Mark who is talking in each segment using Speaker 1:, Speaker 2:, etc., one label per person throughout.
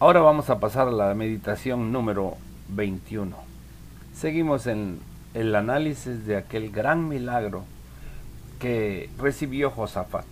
Speaker 1: Ahora vamos a pasar a la meditación número 21. Seguimos en el análisis de aquel gran milagro que recibió Josafat.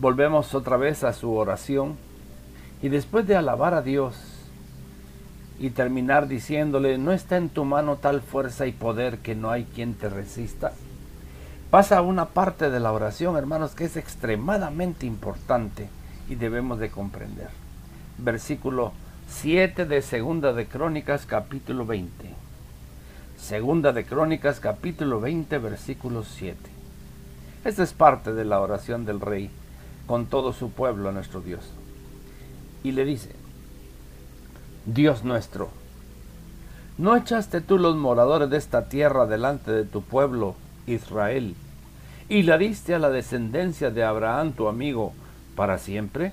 Speaker 1: Volvemos otra vez a su oración y después de alabar a Dios y terminar diciéndole, no está en tu mano tal fuerza y poder que no hay quien te resista, pasa a una parte de la oración, hermanos, que es extremadamente importante y debemos de comprender. Versículo 7 de Segunda de Crónicas, capítulo 20. Segunda de Crónicas, capítulo 20, versículo 7. Esta es parte de la oración del rey con todo su pueblo a nuestro Dios. Y le dice, Dios nuestro, ¿no echaste tú los moradores de esta tierra delante de tu pueblo, Israel, y la diste a la descendencia de Abraham, tu amigo, para siempre?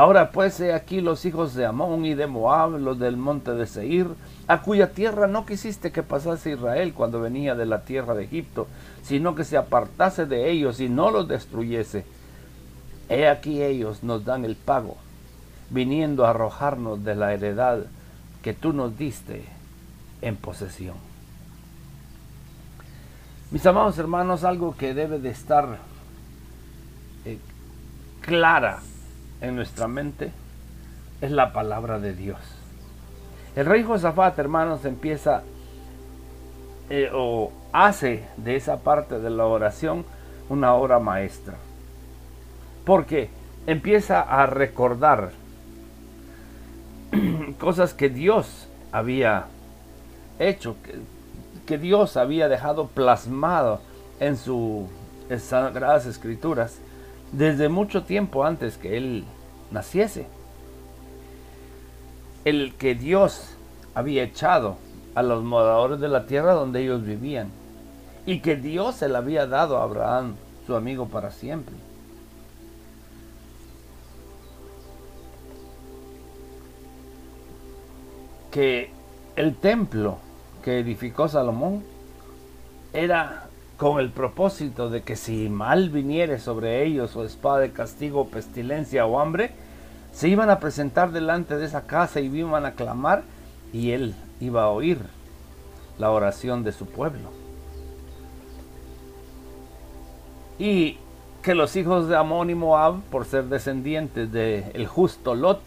Speaker 1: Ahora pues he aquí los hijos de Amón y de Moab, los del monte de Seir, a cuya tierra no quisiste que pasase Israel cuando venía de la tierra de Egipto, sino que se apartase de ellos y no los destruyese. He aquí ellos nos dan el pago, viniendo a arrojarnos de la heredad que tú nos diste en posesión. Mis amados hermanos, algo que debe de estar eh, clara en nuestra mente es la palabra de Dios. El rey Josafat, hermanos, empieza eh, o hace de esa parte de la oración una obra maestra. Porque empieza a recordar cosas que Dios había hecho, que, que Dios había dejado plasmado en sus sagradas escrituras desde mucho tiempo antes que él naciese. El que Dios había echado a los moradores de la tierra donde ellos vivían y que Dios se le había dado a Abraham, su amigo para siempre. Que el templo que edificó Salomón era con el propósito de que si mal viniere sobre ellos o espada de castigo, pestilencia o hambre, se iban a presentar delante de esa casa y iban a clamar y él iba a oír la oración de su pueblo. Y que los hijos de Amón y Moab, por ser descendientes del justo Lot,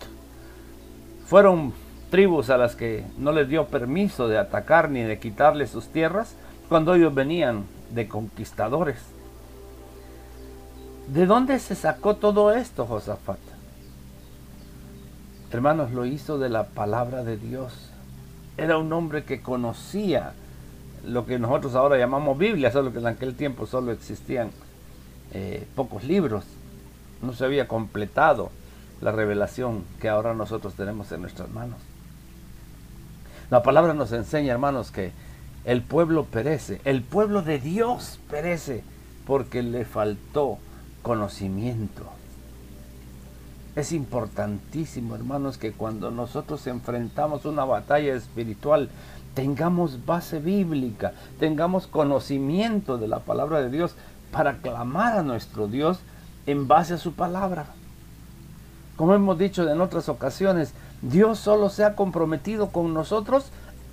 Speaker 1: fueron tribus a las que no les dio permiso de atacar ni de quitarles sus tierras cuando ellos venían de conquistadores. ¿De dónde se sacó todo esto, Josafat? Hermanos, lo hizo de la palabra de Dios. Era un hombre que conocía lo que nosotros ahora llamamos Biblia, solo que en aquel tiempo solo existían eh, pocos libros. No se había completado la revelación que ahora nosotros tenemos en nuestras manos. La palabra nos enseña, hermanos, que el pueblo perece, el pueblo de Dios perece porque le faltó conocimiento. Es importantísimo, hermanos, que cuando nosotros enfrentamos una batalla espiritual, tengamos base bíblica, tengamos conocimiento de la palabra de Dios para clamar a nuestro Dios en base a su palabra. Como hemos dicho en otras ocasiones, Dios solo se ha comprometido con nosotros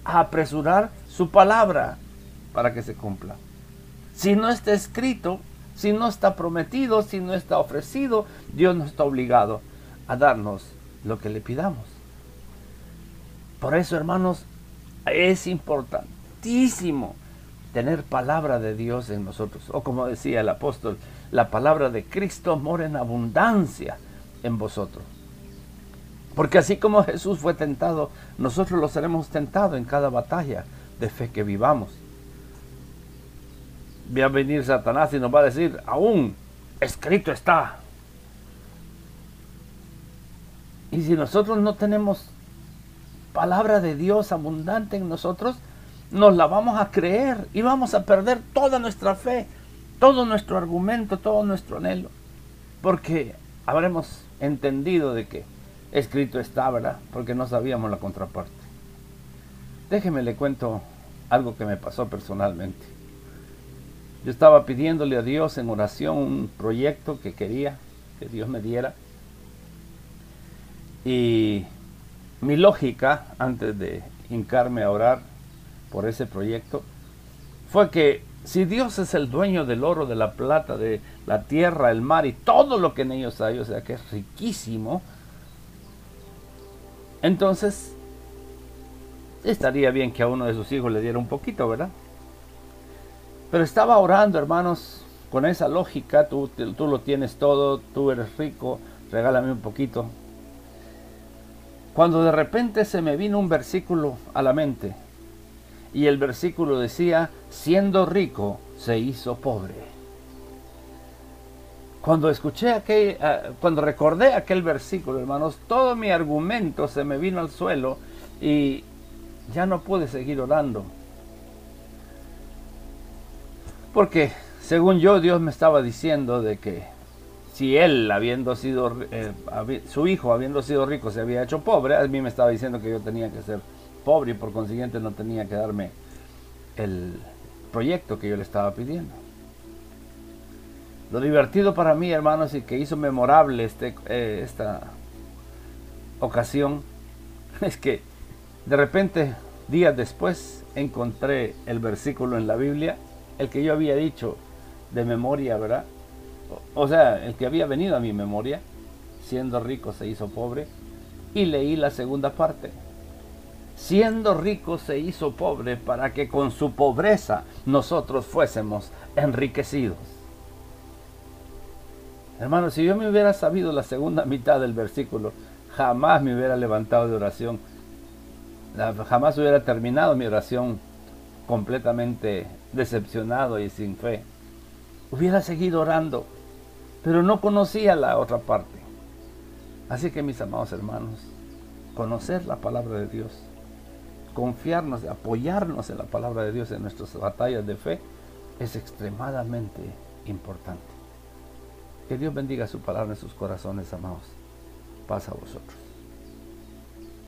Speaker 1: a apresurar su palabra para que se cumpla. Si no está escrito, si no está prometido, si no está ofrecido, Dios no está obligado a darnos lo que le pidamos. Por eso, hermanos, es importantísimo tener palabra de Dios en nosotros. O como decía el apóstol, la palabra de Cristo mora en abundancia en vosotros. Porque así como Jesús fue tentado, nosotros lo seremos tentados en cada batalla de fe que vivamos. Va a venir Satanás y nos va a decir, aún escrito está. Y si nosotros no tenemos palabra de Dios abundante en nosotros, nos la vamos a creer y vamos a perder toda nuestra fe, todo nuestro argumento, todo nuestro anhelo, porque habremos entendido de que escrito está, ¿verdad? Porque no sabíamos la contraparte. Déjeme le cuento algo que me pasó personalmente. Yo estaba pidiéndole a Dios en oración un proyecto que quería que Dios me diera. Y mi lógica, antes de hincarme a orar por ese proyecto, fue que si Dios es el dueño del oro, de la plata, de la tierra, el mar y todo lo que en ellos hay, o sea que es riquísimo, entonces estaría bien que a uno de sus hijos le diera un poquito, ¿verdad? Pero estaba orando, hermanos, con esa lógica, tú, tú lo tienes todo, tú eres rico, regálame un poquito. Cuando de repente se me vino un versículo a la mente, y el versículo decía, siendo rico, se hizo pobre. Cuando escuché aquel, ah, cuando recordé aquel versículo, hermanos, todo mi argumento se me vino al suelo y ya no pude seguir orando. Porque, según yo, Dios me estaba diciendo de que si él, habiendo sido, eh, su hijo, habiendo sido rico, se había hecho pobre, a mí me estaba diciendo que yo tenía que ser pobre y por consiguiente no tenía que darme el proyecto que yo le estaba pidiendo. Lo divertido para mí, hermanos, y que hizo memorable este, eh, esta ocasión, es que de repente, días después, encontré el versículo en la Biblia el que yo había dicho de memoria, ¿verdad? O, sea, el que había venido a mi memoria, siendo rico se hizo pobre, y leí la segunda parte. Siendo rico se hizo pobre para que con su pobreza nosotros fuésemos enriquecidos. Hermano, si yo me hubiera sabido la segunda mitad del versículo, jamás me hubiera levantado de oración. Jamás hubiera terminado mi oración completamente decepcionado y sin fe. Hubiera seguido orando, pero no conocía la otra parte. Así que mis amados hermanos, conocer la palabra de Dios, confiarnos, apoyarnos en la palabra de Dios en nuestras batallas de fe es extremadamente importante. Que Dios bendiga su palabra en sus corazones, amados. Pasa a vosotros.